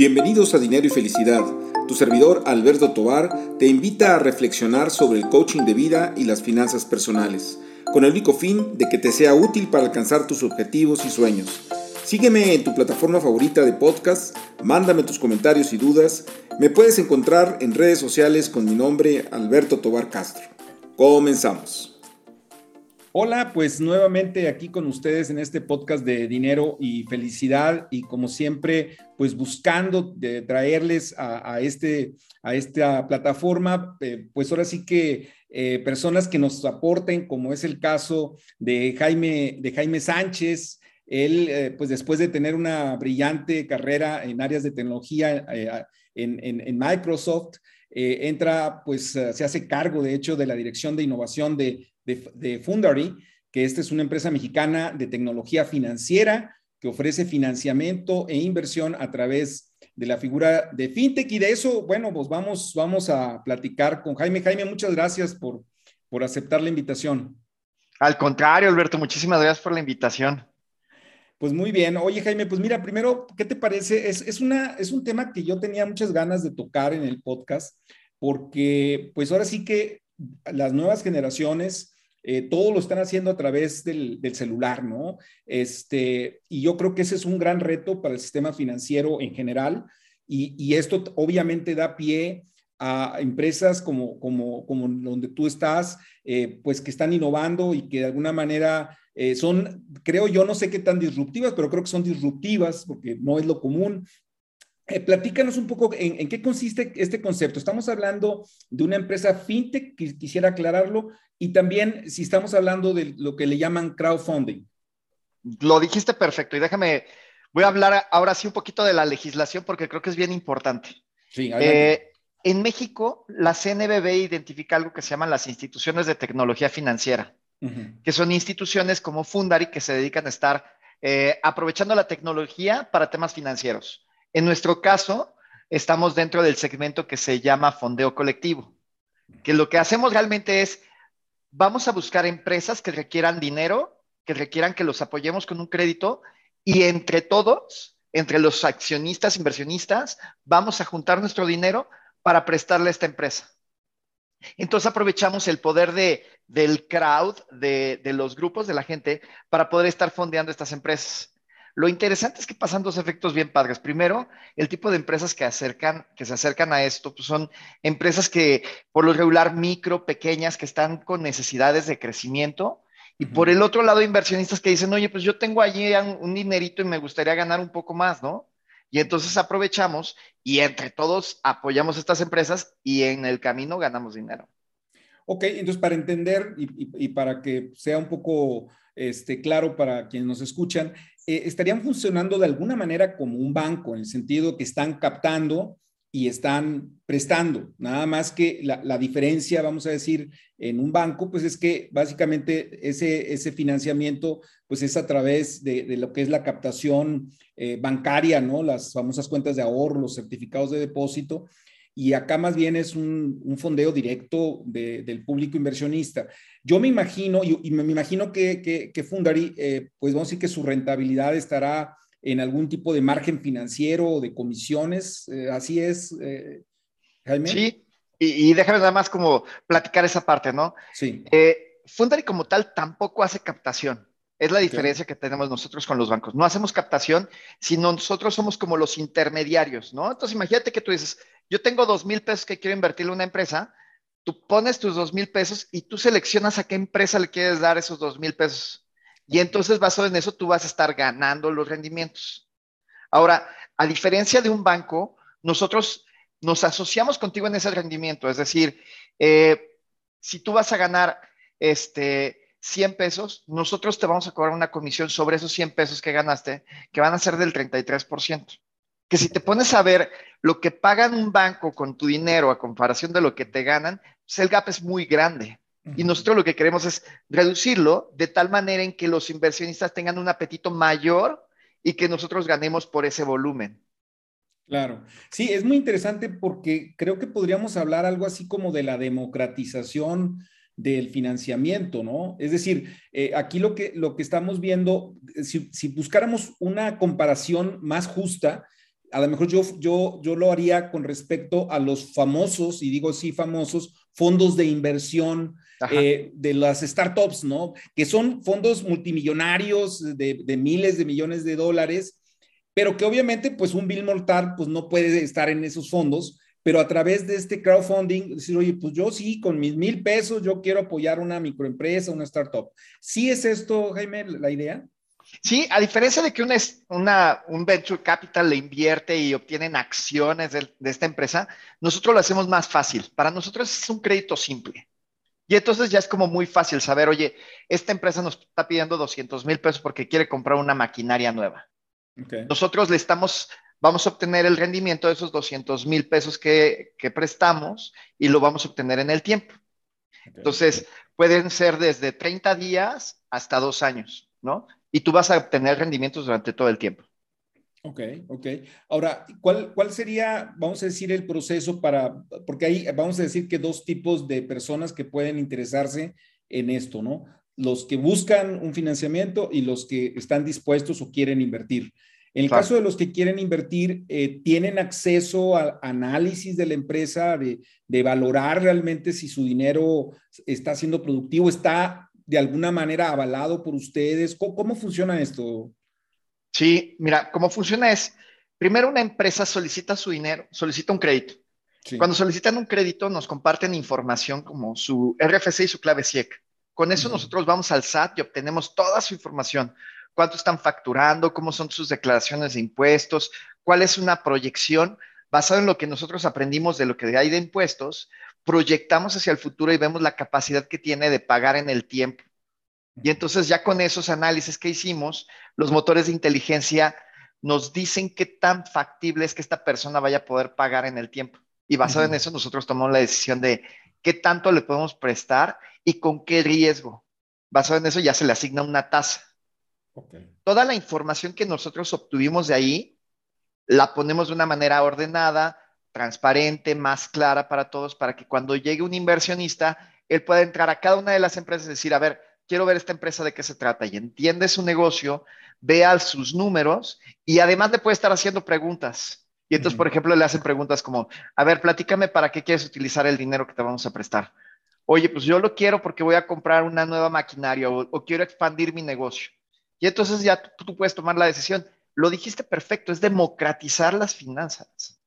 Bienvenidos a Dinero y Felicidad. Tu servidor Alberto Tobar te invita a reflexionar sobre el coaching de vida y las finanzas personales, con el único fin de que te sea útil para alcanzar tus objetivos y sueños. Sígueme en tu plataforma favorita de podcast, mándame tus comentarios y dudas. Me puedes encontrar en redes sociales con mi nombre Alberto Tobar Castro. Comenzamos. Hola, pues nuevamente aquí con ustedes en este podcast de dinero y felicidad y como siempre, pues buscando traerles a, este, a esta plataforma, eh, pues ahora sí que eh, personas que nos aporten, como es el caso de Jaime, de Jaime Sánchez. Él, eh, pues después de tener una brillante carrera en áreas de tecnología en, Microsoft, entra, pues se hace cargo, de hecho, de la dirección de innovación de de, Fundary, que esta es una empresa mexicana de tecnología financiera que ofrece financiamiento e inversión a través de la figura de FinTech. Y de eso, bueno, pues vamos, vamos a platicar con Jaime. Jaime, muchas gracias por, por aceptar la invitación. Al contrario, Alberto, muchísimas gracias por la invitación. Pues muy bien. Oye, Jaime, pues mira, primero, ¿qué te parece? Es, es, una, es un tema que yo tenía muchas ganas de tocar en el podcast, porque pues ahora sí que las nuevas generaciones eh, todo lo están haciendo a través del, celular, ¿no? Este, y yo creo que ese es un gran reto para el sistema financiero en general y, esto obviamente da pie a empresas como, como, como donde tú estás, eh, pues que están innovando y que de alguna manera eh, son, creo yo, no sé qué tan disruptivas, pero creo que son disruptivas porque no es lo común. Platícanos un poco en, en, qué consiste este concepto. Estamos hablando de una empresa fintech, quisiera aclararlo, y también si estamos hablando de lo que le llaman crowdfunding. Lo dijiste perfecto y déjame, voy a hablar ahora sí un poquito de la legislación porque creo que es bien importante. Sí, eh, en México, la CNBB identifica algo que se llaman las instituciones de tecnología financiera, que son instituciones como Fundari que se dedican a estar eh, aprovechando la tecnología para temas financieros. En nuestro caso, estamos dentro del segmento que se llama fondeo colectivo, que lo que hacemos realmente es vamos a buscar empresas que requieran dinero, que requieran que los apoyemos con un crédito y entre todos, entre los accionistas, inversionistas, vamos a juntar nuestro dinero para prestarle a esta empresa. Entonces aprovechamos el poder de, del crowd, de, los grupos, de la gente, para poder estar fondeando estas empresas. Lo interesante es que pasan dos efectos bien padres. Primero, el tipo de empresas que, acercan, que se acercan a esto pues son empresas que por lo regular micro, pequeñas, que están con necesidades de crecimiento. Y por el otro lado, inversionistas que dicen, oye, pues yo tengo allí un dinerito y me gustaría ganar un poco más, ¿no? Y entonces aprovechamos y entre todos apoyamos estas empresas y en el camino ganamos dinero. Ok, entonces para entender y, para que sea un poco este, claro para quienes nos escuchan, eh, estarían funcionando de alguna manera como un banco, en el sentido que están captando y están prestando. Nada más que la, diferencia, vamos a decir, en un banco, pues es que básicamente ese, ese financiamiento, pues es a través de, lo que es la captación eh, bancaria, ¿no? Las famosas cuentas de ahorro, los certificados de depósito. Y acá más bien es un, fondeo directo del público inversionista. Yo me imagino, y, me, imagino que, que, Fundari, eh, pues vamos a decir que su rentabilidad estará en algún tipo de margen financiero o de comisiones. Eh, así es, eh, Jaime. Sí, y, déjame nada más como platicar esa parte, ¿no? Sí. Fundari como tal tampoco hace captación. Es la diferencia que tenemos nosotros con los bancos. No hacemos captación, sino nosotros somos como los intermediarios, ¿no? Entonces imagínate que tú dices, yo tengo dos mil pesos que quiero invertirle en una empresa, tú pones tus dos mil pesos y tú seleccionas a qué empresa le quieres dar esos dos mil pesos. Y entonces basado en eso tú vas a estar ganando los rendimientos. Ahora, a diferencia de un banco, nosotros nos asociamos contigo en ese rendimiento. Es decir, eh, si tú vas a ganar este, 100 pesos, nosotros te vamos a cobrar una comisión sobre esos 100 pesos que ganaste, que van a ser del 33% que si te pones a ver lo que pagan un banco con tu dinero a comparación de lo que te ganan, pues el gap es muy grande. Y nosotros lo que queremos es reducirlo de tal manera en que los inversionistas tengan un apetito mayor y que nosotros ganemos por ese volumen. Claro, sí, es muy interesante porque creo que podríamos hablar algo así como de la democratización del financiamiento, ¿no? Es decir, eh, aquí lo que, lo que estamos viendo, si, si buscáramos una comparación más justa, a lo mejor yo, yo, yo lo haría con respecto a los famosos, y digo sí, famosos, fondos de inversión eh, de las startups, ¿no? Que son fondos multimillonarios de, de, miles de millones de dólares, pero que obviamente, pues un Bill Mortar, pues no puede estar en esos fondos, pero a través de este crowdfunding, decir, oye, pues yo sí, con mis mil pesos, yo quiero apoyar una microempresa, una startup. ¿Sí es esto, Jaime, la idea? Sí, a diferencia de que una, un venture capital le invierte y obtienen acciones de, esta empresa, nosotros lo hacemos más fácil. Para nosotros es un crédito simple. Y entonces ya es como muy fácil saber, oye, esta empresa nos está pidiendo 200 mil pesos porque quiere comprar una maquinaria nueva. Nosotros le estamos, vamos a obtener el rendimiento de esos 200 mil pesos que, prestamos y lo vamos a obtener en el tiempo. Entonces, pueden ser desde 30 días hasta dos años, ¿no? Y tú vas a obtener rendimientos durante todo el tiempo. Ok, ok. Ahora, ¿cuál, ¿cuál sería, vamos a decir, el proceso para, porque hay, vamos a decir que dos tipos de personas que pueden interesarse en esto, ¿no? Los que buscan un financiamiento y los que están dispuestos o quieren invertir. En el caso de los que quieren invertir, eh, ¿tienen acceso a análisis de la empresa, de, de, valorar realmente si su dinero está siendo productivo, está de alguna manera avalado por ustedes? ¿Cómo, funciona esto? Sí, mira, cómo funciona es, primero una empresa solicita su dinero, solicita un crédito. Cuando solicitan un crédito, nos comparten información como su RFC y su clave SIEC. Con eso nosotros vamos al SAT y obtenemos toda su información. Cuánto están facturando, cómo son sus declaraciones de impuestos, cuál es una proyección basado en lo que nosotros aprendimos de lo que hay de impuestos, proyectamos hacia el futuro y vemos la capacidad que tiene de pagar en el tiempo. Y entonces ya con esos análisis que hicimos, los motores de inteligencia nos dicen qué tan factible es que esta persona vaya a poder pagar en el tiempo. Y basado en eso, nosotros tomamos la decisión de qué tanto le podemos prestar y con qué riesgo. Basado en eso, ya se le asigna una tasa. Toda la información que nosotros obtuvimos de ahí, la ponemos de una manera ordenada, transparente, más clara para todos, para que cuando llegue un inversionista, él pueda entrar a cada una de las empresas y decir, a ver, quiero ver esta empresa de qué se trata y entiende su negocio, vea sus números y además le puede estar haciendo preguntas. Y entonces, por ejemplo, le hacen preguntas como, a ver, platícame para qué quieres utilizar el dinero que te vamos a prestar. Oye, pues yo lo quiero porque voy a comprar una nueva maquinaria o, quiero expandir mi negocio. Y entonces ya tú puedes tomar la decisión. Lo dijiste perfecto, es democratizar las finanzas.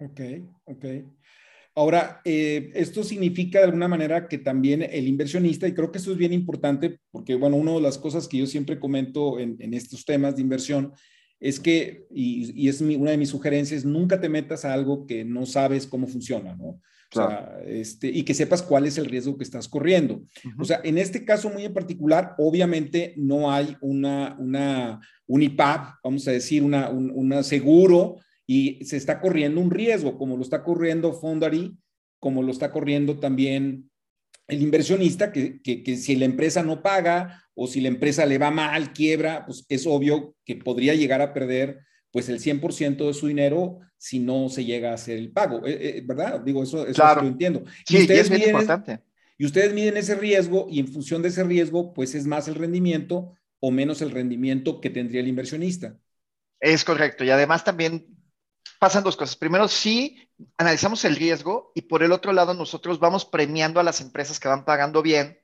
Ok, ok. Ahora, eh, esto significa de alguna manera que también el inversionista, y creo que esto es bien importante, porque, bueno, una de las cosas que yo siempre comento en, estos temas de inversión es que, y, es una de mis sugerencias, nunca te metas a algo que no sabes cómo funciona, ¿no? O sea, este, y que sepas cuál es el riesgo que estás corriendo. O sea, en este caso muy en particular, obviamente no hay una, una, un IPAP, vamos a decir, una, un una seguro y se está corriendo un riesgo, como lo está corriendo Fondary, como lo está corriendo también el inversionista, que, que, si la empresa no paga o si la empresa le va mal, quiebra, pues es obvio que podría llegar a perder pues el 100% de su dinero si no se llega a hacer el pago, eh, eh, ¿verdad? Digo, eso, eso lo entiendo. Sí, y ustedes es importante. Y ustedes miden ese riesgo y en función de ese riesgo, pues es más el rendimiento o menos el rendimiento que tendría el inversionista. Es correcto. Y además también pasan dos cosas. Primero, sí, analizamos el riesgo y por el otro lado, nosotros vamos premiando a las empresas que van pagando bien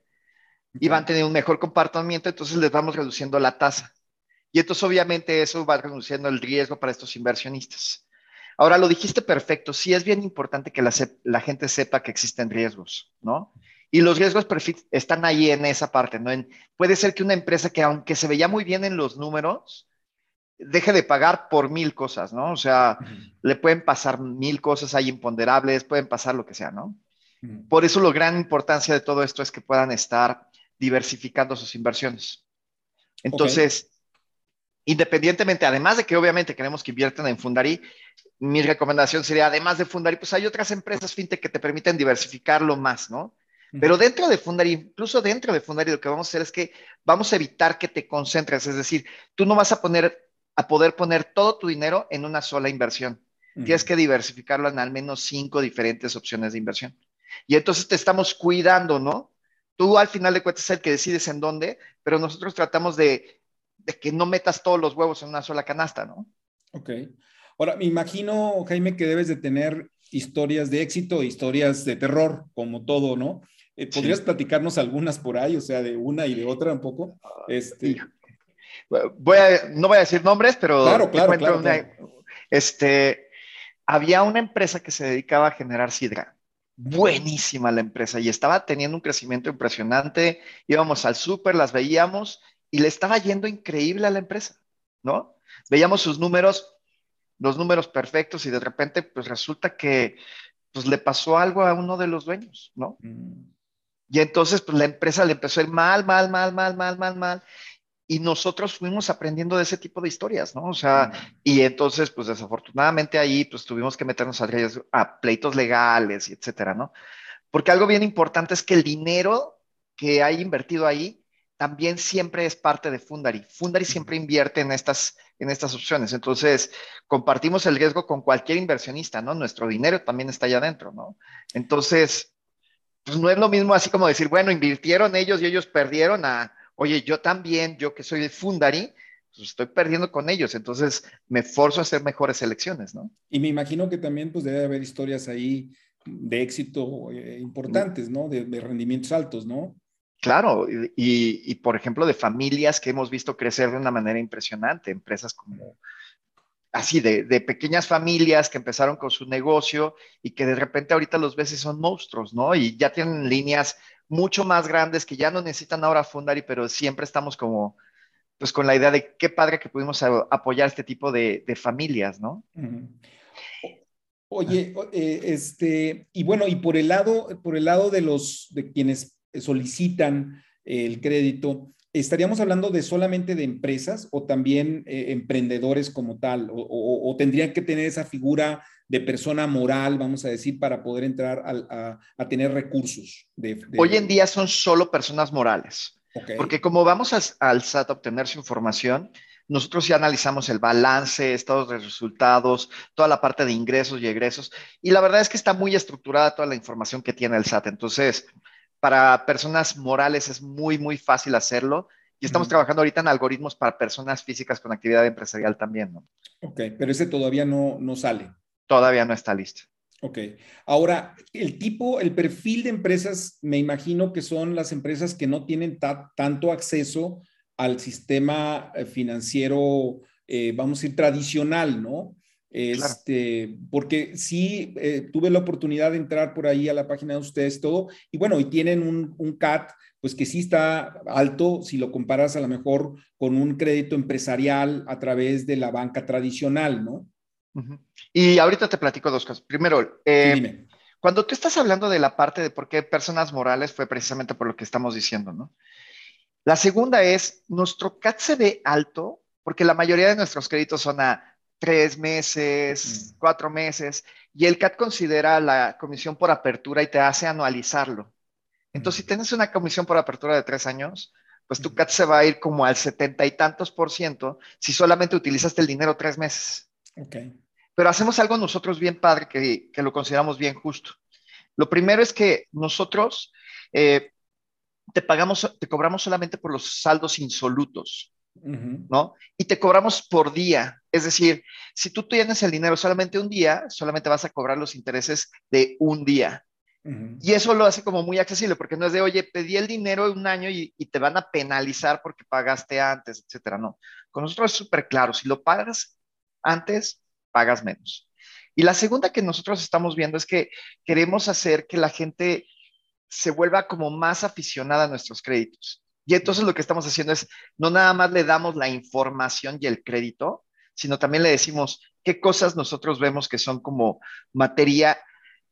y van a tener un mejor comportamiento, entonces les vamos reduciendo la tasa. Y entonces, obviamente, eso va reduciendo el riesgo para estos inversionistas. Ahora, lo dijiste perfecto. Sí es bien importante que la, la gente sepa que existen riesgos, ¿no? Y los riesgos están ahí en esa parte, ¿no? puede ser que una empresa que, aunque se veía muy bien en los números, deje de pagar por mil cosas, ¿no? O sea, le pueden pasar mil cosas, hay imponderables, pueden pasar lo que sea, ¿no? Por eso la gran importancia de todo esto es que puedan estar diversificando sus inversiones. Entonces, independientemente, además de que obviamente queremos que inviertan en Fundari, mi recomendación sería, además de Fundari, pues hay otras empresas fintech que te permiten diversificarlo más, ¿no? Pero dentro de Fundari, incluso dentro de Fundari, lo que vamos a hacer es que vamos a evitar que te concentres, es decir, tú no vas a poner a poder poner todo tu dinero en una sola inversión. Tienes que diversificarlo en al menos cinco diferentes opciones de inversión. Y entonces te estamos cuidando, ¿no? Tú al final de cuentas es el que decides en dónde, pero nosotros tratamos de, que no metas todos los huevos en una sola canasta, ¿no? Ok. Ahora, me imagino, Jaime, que debes de tener historias de éxito historias de terror, como todo, ¿no? Eh, ¿Podrías platicarnos algunas por ahí, o sea, de una y de otra un poco? Este... Voy a, no voy a decir nombres, pero claro, claro, claro, Este, había una empresa que se dedicaba a generar sidra. Buenísima la empresa y estaba teniendo un crecimiento impresionante. Íbamos al súper, las veíamos y le estaba yendo increíble a la empresa, ¿no? Veíamos sus números, los números perfectos y de repente pues resulta que pues le pasó algo a uno de los dueños, ¿no? Mm. Y entonces pues la empresa le empezó a ir mal, mal, mal, mal, mal, mal, mal. Y nosotros fuimos aprendiendo de ese tipo de historias, ¿no? O sea, mm. y entonces pues desafortunadamente ahí pues tuvimos que meternos a, a pleitos legales y etcétera, ¿no? Porque algo bien importante es que el dinero que hay invertido ahí también siempre es parte de Fundary. Fundary siempre invierte en estas, en estas opciones. Entonces, compartimos el riesgo con cualquier inversionista, ¿no? Nuestro dinero también está allá adentro, ¿no? Entonces, pues no es lo mismo así como decir, bueno, invirtieron ellos y ellos perdieron a, oye, yo también, yo que soy de Fundary, pues estoy perdiendo con ellos, entonces me forzo a hacer mejores elecciones, ¿no? Y me imagino que también pues debe haber historias ahí de éxito eh, importantes, ¿no? de rendimientos altos, ¿no? Claro, y, por ejemplo de familias que hemos visto crecer de una manera impresionante, empresas como así de, pequeñas familias que empezaron con su negocio y que de repente ahorita los y son monstruos, ¿no? Y ya tienen líneas mucho más grandes que ya no necesitan ahora Fundari, pero siempre estamos como, pues con la idea de qué padre que pudimos apoyar este tipo de, familias, ¿no? Oye, eh, este, y bueno, y por el lado, por el lado de los, de quienes solicitan el crédito, ¿estaríamos hablando de solamente de empresas o también eh, emprendedores como tal? O, tendrían que tener esa figura de persona moral, vamos a decir, para poder entrar a, tener recursos? Hoy en día son solo personas morales. Porque como vamos al SAT a obtener su información, nosotros ya analizamos el balance, estados de resultados, toda la parte de ingresos y egresos, y la verdad es que está muy estructurada toda la información que tiene el SAT. Entonces, para personas morales es muy, muy fácil hacerlo. Y estamos trabajando ahorita en algoritmos para personas físicas con actividad empresarial también, ¿no? Ok, pero ese todavía no, no sale. Todavía no está listo. Ok. Ahora, el tipo, el perfil de empresas, me imagino que son las empresas que no tienen tanto acceso al sistema eh, financiero, eh, vamos a decir, tradicional, ¿no? Este, porque sí, eh, tuve la oportunidad de entrar por ahí a la página de ustedes todo, y bueno, y tienen un, un, CAT, pues que sí está alto si lo comparas a lo mejor con un crédito empresarial a través de la banca tradicional, ¿no? Y ahorita te platico dos cosas. Primero, eh, cuando tú estás hablando de la parte de por qué personas morales, fue precisamente por lo que estamos diciendo, ¿no? La segunda es, nuestro CAT se ve alto porque la mayoría de nuestros créditos son a tres meses, mm. cuatro meses, y el CAT considera la comisión por apertura y te hace anualizarlo. Entonces, si tienes una comisión por apertura de tres años, pues tu. CAT se va a ir como al setenta y tantos por ciento si solamente utilizaste el dinero tres meses. Okay. Pero hacemos algo nosotros bien padre que, que, lo consideramos bien justo. Lo primero es que nosotros eh, te pagamos, te cobramos solamente por los saldos insolutos. ¿No? Y te cobramos por día. Es decir, si tú tienes el dinero solamente un día, solamente vas a cobrar los intereses de un día. Y eso lo hace como muy accesible, porque no es de, oye, pedí el dinero un año y, te van a penalizar porque pagaste antes, etcétera. No. Con nosotros es súper claro, si lo pagas antes, pagas menos. Y la segunda que nosotros estamos viendo es que queremos hacer que la gente se vuelva como más aficionada a nuestros créditos. Y entonces lo que estamos haciendo es, no nada más le damos la información y el crédito, sino también le decimos qué cosas nosotros vemos que son como materia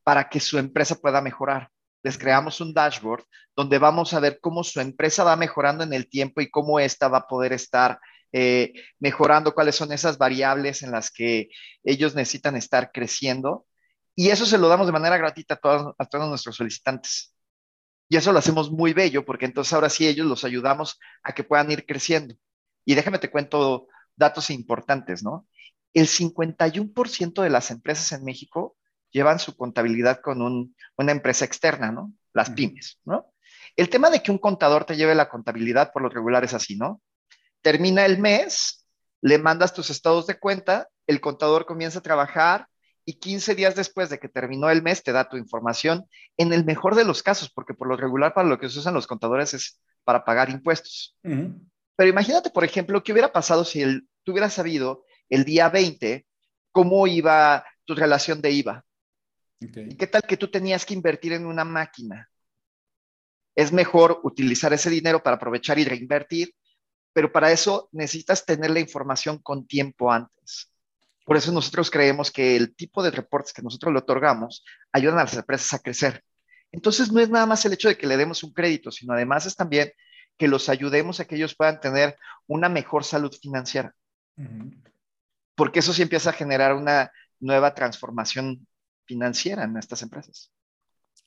para que su empresa pueda mejorar. Les creamos un dashboard donde vamos a ver cómo su empresa va mejorando en el tiempo y cómo ésta va a poder estar eh, mejorando, cuáles son esas variables en las que ellos necesitan estar creciendo. Y eso se lo damos de manera gratuita a todos, a todos nuestros solicitantes. Y eso lo hacemos muy bello porque entonces ahora sí ellos los ayudamos a que puedan ir creciendo. Y déjame te cuento datos importantes, ¿no? El 51% de las empresas en México llevan su contabilidad con una empresa externa, ¿no? Las pymes, ¿no? El tema de que un contador te lleve la contabilidad por lo regular es así, ¿no? Termina el mes, le mandas tus estados de cuenta el contador comienza a trabajar y 15 días después de que terminó el mes te da tu información, en el mejor de los casos, porque por lo regular para lo que se usan los contadores es para pagar impuestos. Pero imagínate, por ejemplo, qué hubiera pasado si el, tú hubieras sabido el día 20 cómo iba tu relación de IVA. ¿Y qué tal que tú tenías que invertir en una máquina? Es mejor utilizar ese dinero para aprovechar y reinvertir, pero para eso necesitas tener la información con tiempo antes. Por eso nosotros creemos que el tipo de reportes que nosotros le otorgamos ayudan a las empresas a crecer. Entonces no es nada más el hecho de que le demos un crédito, sino además es también que los ayudemos a que ellos puedan tener una mejor salud financiera. Porque eso sí empieza a generar una nueva transformación financiera en estas empresas.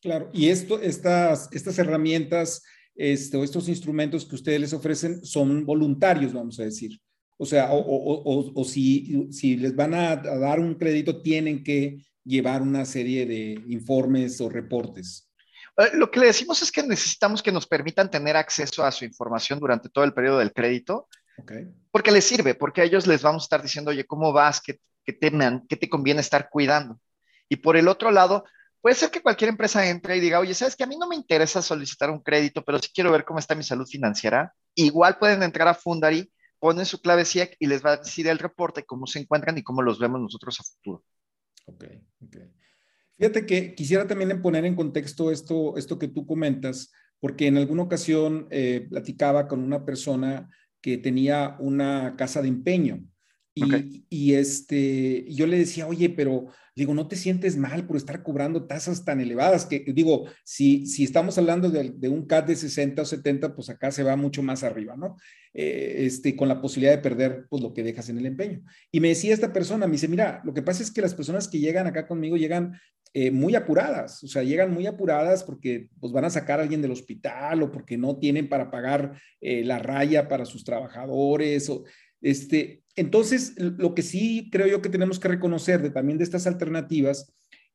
Claro, y esto, estas, estas herramientas este, estos instrumentos que ustedes les ofrecen son voluntarios, vamos a decir. O sea, o, si, si, les van a, dar un crédito, tienen que llevar una serie de informes o reportes. Eh, lo que le decimos es que necesitamos que nos permitan tener acceso a su información durante todo el periodo del crédito, okay. porque les sirve, porque a ellos les vamos a estar diciendo, oye, ¿cómo vas? ¿Qué, qué, te, ¿Qué te conviene estar cuidando? Y por el otro lado, puede ser que cualquier empresa entre y diga, oye, sabes que a mí no me interesa solicitar un crédito, pero sí quiero ver cómo está mi salud financiera. Igual pueden entrar a Fundary ponen su clave SIEC y les va a decir el reporte cómo se encuentran y cómo los vemos nosotros a futuro. Ok, ok. Fíjate que quisiera también poner en contexto esto, esto que tú comentas, porque en alguna ocasión eh, platicaba con una persona que tenía una casa de empeño y, este, yo le decía, oye, pero digo, no te sientes mal por estar cobrando tasas tan elevadas, que digo, si, si estamos hablando de, un CAT de 60 o 70, pues acá se va mucho más arriba, ¿no? Eh, este, con la posibilidad de perder pues, lo que dejas en el empeño. Y me decía esta persona, me dice, mira, lo que pasa es que las personas que llegan acá conmigo llegan eh, muy apuradas, o sea, llegan muy apuradas porque pues, van a sacar a alguien del hospital o porque no tienen para pagar eh, la raya para sus trabajadores o este, entonces, lo que sí creo yo que tenemos que reconocer también de estas alternativas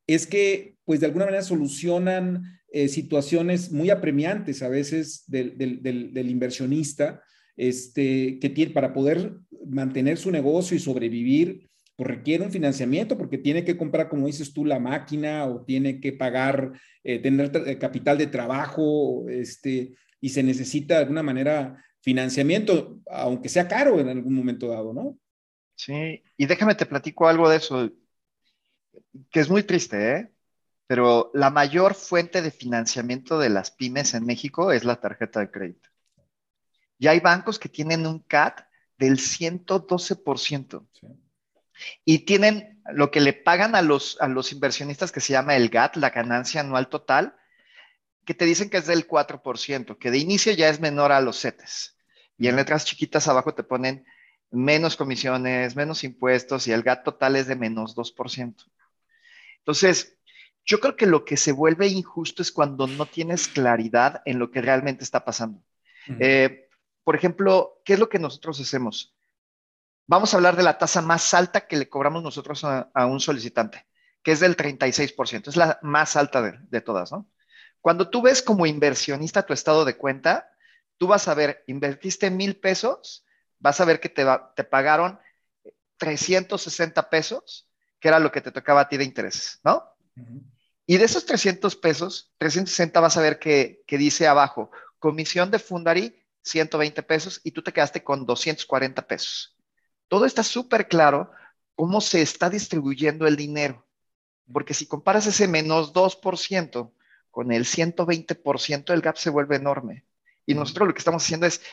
es que, pues, de alguna manera solucionan eh, situaciones muy apremiantes a veces del, del, inversionista, este, que tiene, para poder mantener su negocio y sobrevivir, pues requiere un financiamiento porque tiene que comprar, como dices tú, la máquina o tiene que pagar, eh, tener eh, capital de trabajo, este, y se necesita de alguna manera financiamiento, aunque sea caro en algún momento dado, ¿no? Sí, y déjame te platico algo de eso, que es muy triste, ¿eh? Pero la mayor fuente de financiamiento de las pymes en México es la tarjeta de crédito. Y hay bancos que tienen un CAT del 112%. Y tienen lo que le pagan a los, a los inversionistas que se llama el GAT, la ganancia anual total, que te dicen que es del 4%, que de inicio ya es menor a los CETES. Y en letras chiquitas abajo te ponen menos comisiones, menos impuestos y el GAT total es de menos 2%. Entonces, yo creo que lo que se vuelve injusto es cuando no tienes claridad en lo que realmente está pasando. Eh, por ejemplo, ¿qué es lo que nosotros hacemos? Vamos a hablar de la tasa más alta que le cobramos nosotros a, un solicitante, que es del 36%, es la más alta de, de todas, ¿no? Cuando tú ves como inversionista tu estado de cuenta, tú vas a ver, invertiste mil pesos, vas a ver que te, te pagaron 360 pesos, que era lo que te tocaba a ti de intereses, ¿no? Y de esos 300 pesos, 360 vas a ver que, que dice abajo, comisión de Fundari, 120 pesos, y tú te quedaste con 240 pesos. Todo está súper claro cómo se está distribuyendo el dinero. Porque si comparas ese menos 2% con el 120%, el gap se vuelve enorme. Y nosotros lo que estamos haciendo es,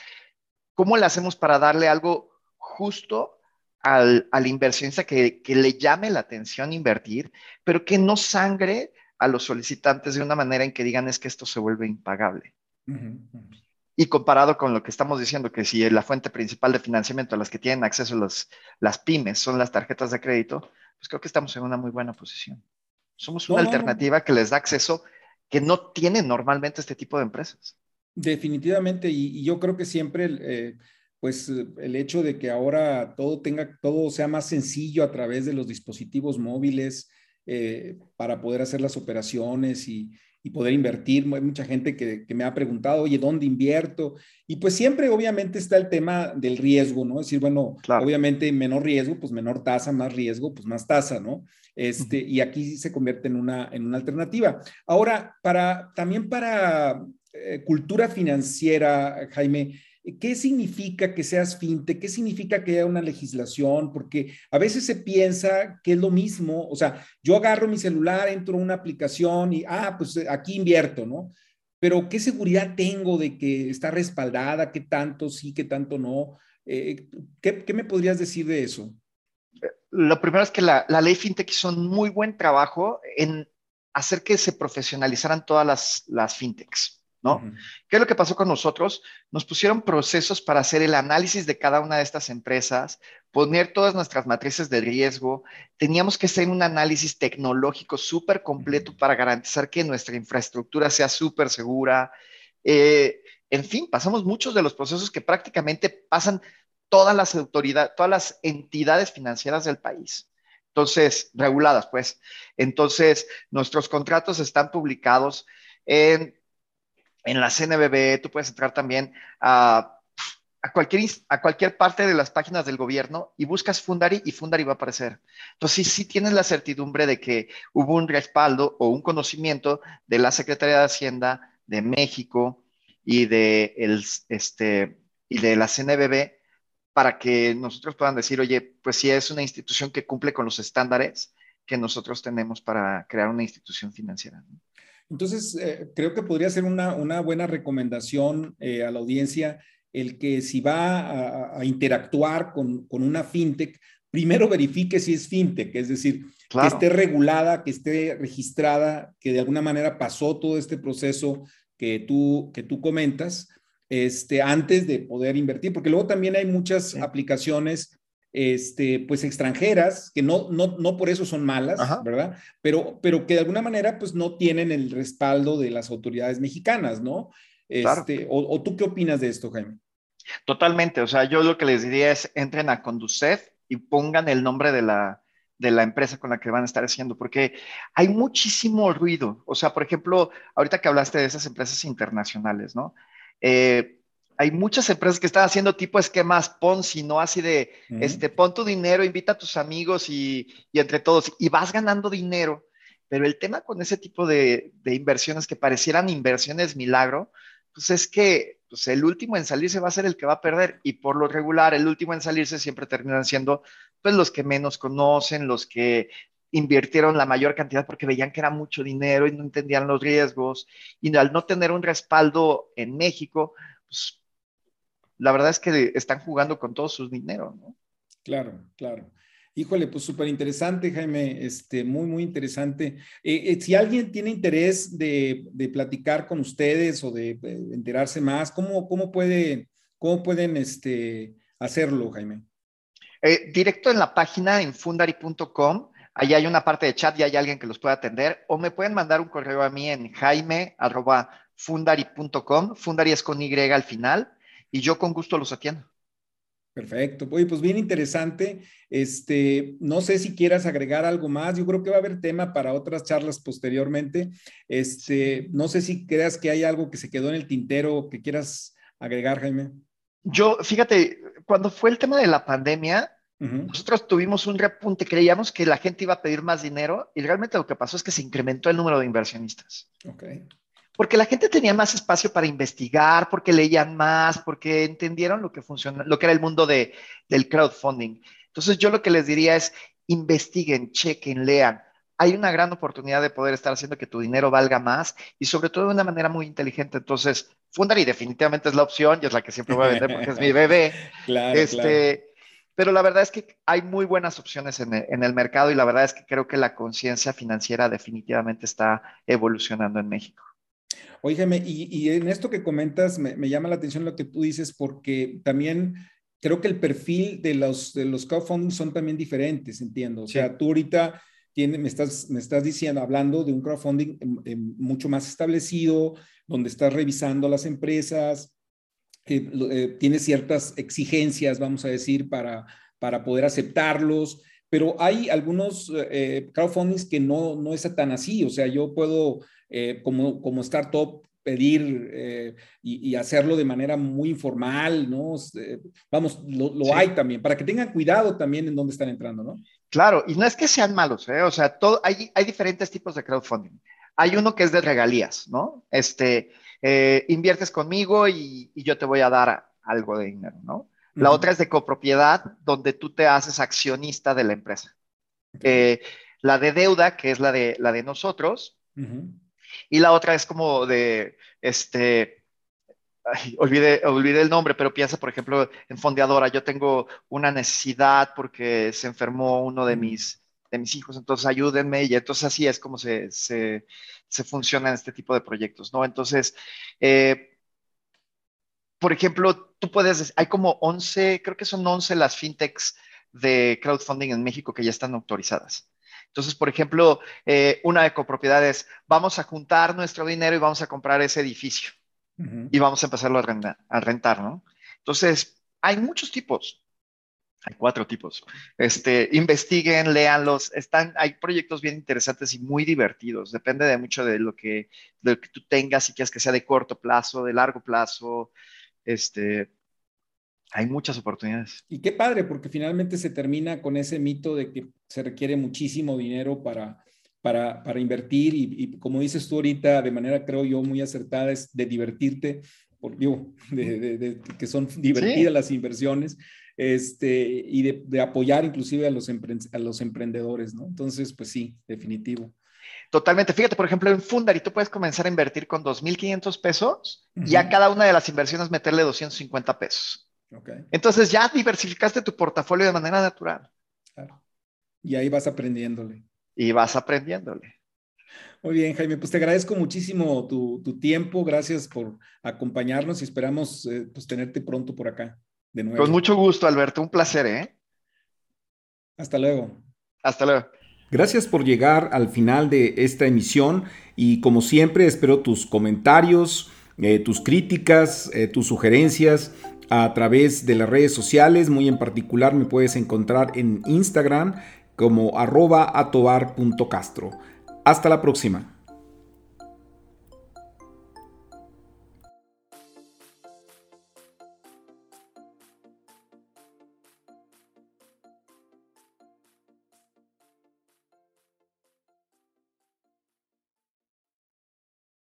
¿cómo le hacemos para darle algo justo al, al inversionista que, que, le llame la atención invertir, pero que no sangre a los solicitantes de una manera en que digan es que esto se vuelve impagable? Y comparado con lo que estamos diciendo, que si la fuente principal de financiamiento a las que tienen acceso los, las pymes son las tarjetas de crédito, pues creo que estamos en una muy buena posición. Somos una alternativa que les da acceso que no tienen normalmente este tipo de empresas. Definitivamente, y, yo creo que siempre, eh, pues el hecho de que ahora todo tenga, todo sea más sencillo a través de los dispositivos móviles eh, para poder hacer las operaciones y, y poder invertir. Hay mucha gente que, me ha preguntado, oye, ¿dónde invierto? Y pues siempre obviamente está el tema del riesgo, ¿no? Es decir, bueno, obviamente menor riesgo, pues menor tasa, más riesgo, pues más tasa, ¿no? Este, Y aquí se convierte en una, en una alternativa. Ahora, para, también para eh, cultura financiera, Jaime, ¿Qué significa que seas fintech? ¿Qué significa que haya una legislación? Porque a veces se piensa que es lo mismo. O sea, yo agarro mi celular, entro a una aplicación y, ah, pues eh, aquí invierto, ¿no? Pero ¿qué seguridad tengo de que está respaldada? ¿Qué tanto sí, qué tanto no? Eh, ¿qué, me podrías decir de eso? Lo primero es que la, ley fintech hizo un muy buen trabajo en hacer que se profesionalizaran todas las, las fintechs. ¿No? ¿Qué es lo que pasó con nosotros? Nos pusieron procesos para hacer el análisis de cada una de estas empresas, poner todas nuestras matrices de riesgo. Teníamos que hacer un análisis tecnológico súper completo para garantizar que nuestra infraestructura sea súper segura. Eh, en fin, pasamos muchos de los procesos que prácticamente pasan todas las autoridades, todas las entidades financieras del país. Entonces, reguladas, pues. Entonces, nuestros contratos están publicados en en la CNBB, tú puedes entrar también a, cualquier, a cualquier parte de las páginas del gobierno y buscas Fundari y Fundari va a aparecer. Entonces, sí, tienes la certidumbre de que hubo un respaldo o un conocimiento de la Secretaría de Hacienda de México y de, el, este, y de la CNBB para que nosotros puedan decir, oye, pues sí es una institución que cumple con los estándares que nosotros tenemos para crear una institución financiera. Entonces, eh, creo que podría ser una, buena recomendación eh, a la audiencia el que si va a, interactuar con, una fintech, primero verifique si es fintech, es decir, que esté regulada, que esté registrada, que de alguna manera pasó todo este proceso que tú, que tú comentas, este, antes de poder invertir, porque luego también hay muchas aplicaciones este, pues extranjeras, que no, no, no por eso son malas, ¿verdad? Pero, pero que de alguna manera pues no tienen el respaldo de las autoridades mexicanas, ¿no? Este, o, tú qué opinas de esto, Jaime? Totalmente, o sea, yo lo que les diría es entren a Conducef y pongan el nombre de la, de la empresa con la que van a estar haciendo, porque hay muchísimo ruido. O sea, por ejemplo, ahorita que hablaste de esas empresas internacionales, ¿no? Eh, hay muchas empresas que están haciendo tipo esquemas Ponzi, ¿no? Así de, este, pon tu dinero, invita a tus amigos y, entre todos, y vas ganando dinero. Pero el tema con ese tipo de, inversiones que parecieran inversiones milagro, pues es que pues el último en salirse va a ser el que va a perder y por lo regular el último en salirse siempre terminan siendo pues los que menos conocen, los que invirtieron la mayor cantidad porque veían que era mucho dinero y no entendían los riesgos y al no tener un respaldo en México, pues la verdad es que están jugando con todo su dinero, ¿no? Claro, claro. Híjole, pues súper interesante, Jaime, este, muy, muy interesante. Eh, eh, si alguien tiene interés de, platicar con ustedes o de, enterarse más, ¿cómo, cómo, puede, cómo pueden este, hacerlo, Jaime? Eh, directo en la página en fundari.com, ahí hay una parte de chat y hay alguien que los pueda atender, o me pueden mandar un correo a mí en jaime.fundari.com, fundari es con Y al final, y yo con gusto los atiendo. Perfecto. Oye, pues bien interesante. Este, no sé si quieras agregar algo más. Yo creo que va a haber tema para otras charlas posteriormente. Este, no sé si creas que hay algo que se quedó en el tintero que quieras agregar, Jaime. Yo, fíjate, cuando fue el tema de la pandemia, nosotros tuvimos un repunte, creíamos que la gente iba a pedir más dinero y realmente lo que pasó es que se incrementó el número de inversionistas. Ok porque la gente tenía más espacio para investigar, porque leían más, porque entendieron lo que funciona, lo que era el mundo de, del crowdfunding. Entonces yo lo que les diría es investiguen, chequen, lean. Hay una gran oportunidad de poder estar haciendo que tu dinero valga más y sobre todo de una manera muy inteligente. Entonces, Fundary definitivamente es la opción y es la que siempre voy a vender porque es mi bebé. claro, este, Pero la verdad es que hay muy buenas opciones en el, en el mercado y la verdad es que creo que la conciencia financiera definitivamente está evolucionando en México. Oígame, y, en esto que comentas me, llama la atención lo que tú dices porque también creo que el perfil de los, de los crowdfunding son también diferentes, entiendo. O sea, tú ahorita tiene, me, estás, me estás diciendo, hablando de un crowdfunding em, mucho más establecido, donde estás revisando las empresas, eh, tiene ciertas exigencias, vamos a decir, para, para poder aceptarlos. Pero hay algunos eh, crowdfundings que no, no es tan así, o sea, yo puedo eh, como, como startup pedir eh, y, hacerlo de manera muy informal, ¿no? vamos, lo, hay también, para que tengan cuidado también en dónde están entrando, ¿no? Claro, y no es que sean malos, ¿eh? o sea, todo, hay, hay diferentes tipos de crowdfunding. Hay uno que es de regalías, ¿no? Este, inviertes conmigo y, y, yo te voy a dar algo de dinero, ¿no? La otra es de copropiedad, donde tú te haces accionista de la empresa. Eh, la de deuda, que es la de, la de nosotros, y la otra es como de, este, olvide, el nombre, pero piensa, por ejemplo, en fondeadora. Yo tengo una necesidad porque se enfermó uno de mis, de mis hijos, entonces ayúdenme. Y entonces así es como se, se, se funciona en este tipo de proyectos, ¿no? Entonces, eh, por ejemplo, tú puedes, hay como 11, creo que son 11 las fintechs de crowdfunding en México que ya están autorizadas. Entonces, por ejemplo, eh, una de copropiedades, vamos a juntar nuestro dinero y vamos a comprar ese edificio y vamos a empezarlo a, a rentar, ¿no? Entonces, hay muchos tipos. Hay cuatro tipos. Este, investiguen, léanlos. Están, hay proyectos bien interesantes y muy divertidos. Depende de mucho de lo que, de lo que tú tengas y quieras que sea de corto plazo, de largo plazo este, hay muchas oportunidades. Y qué padre, porque finalmente se termina con ese mito de que se requiere muchísimo dinero para, para, para invertir y, como dices tú ahorita, de manera creo yo muy acertada, es de divertirte, por, digo, de, que son divertidas las inversiones este, y de, apoyar inclusive a los, a los emprendedores, ¿no? Entonces, pues sí, definitivo. Totalmente. Fíjate, por ejemplo, en Fundary tú puedes comenzar a invertir con 2.500 pesos y a cada una de las inversiones meterle 250 pesos. Entonces ya diversificaste tu portafolio de manera natural. Claro. Y ahí vas aprendiéndole. Y vas aprendiéndole. Muy bien, Jaime, pues te agradezco muchísimo tu, tiempo, gracias por acompañarnos y esperamos eh, pues tenerte pronto por acá de nuevo. Con mucho gusto, Alberto, un placer, ¿eh? Hasta luego. Hasta luego. Gracias por llegar al final de esta emisión y como siempre espero tus comentarios, eh, tus críticas, eh, tus sugerencias a través de las redes sociales. Muy en particular me puedes encontrar en Instagram como arroba atobar.castro. Hasta la próxima.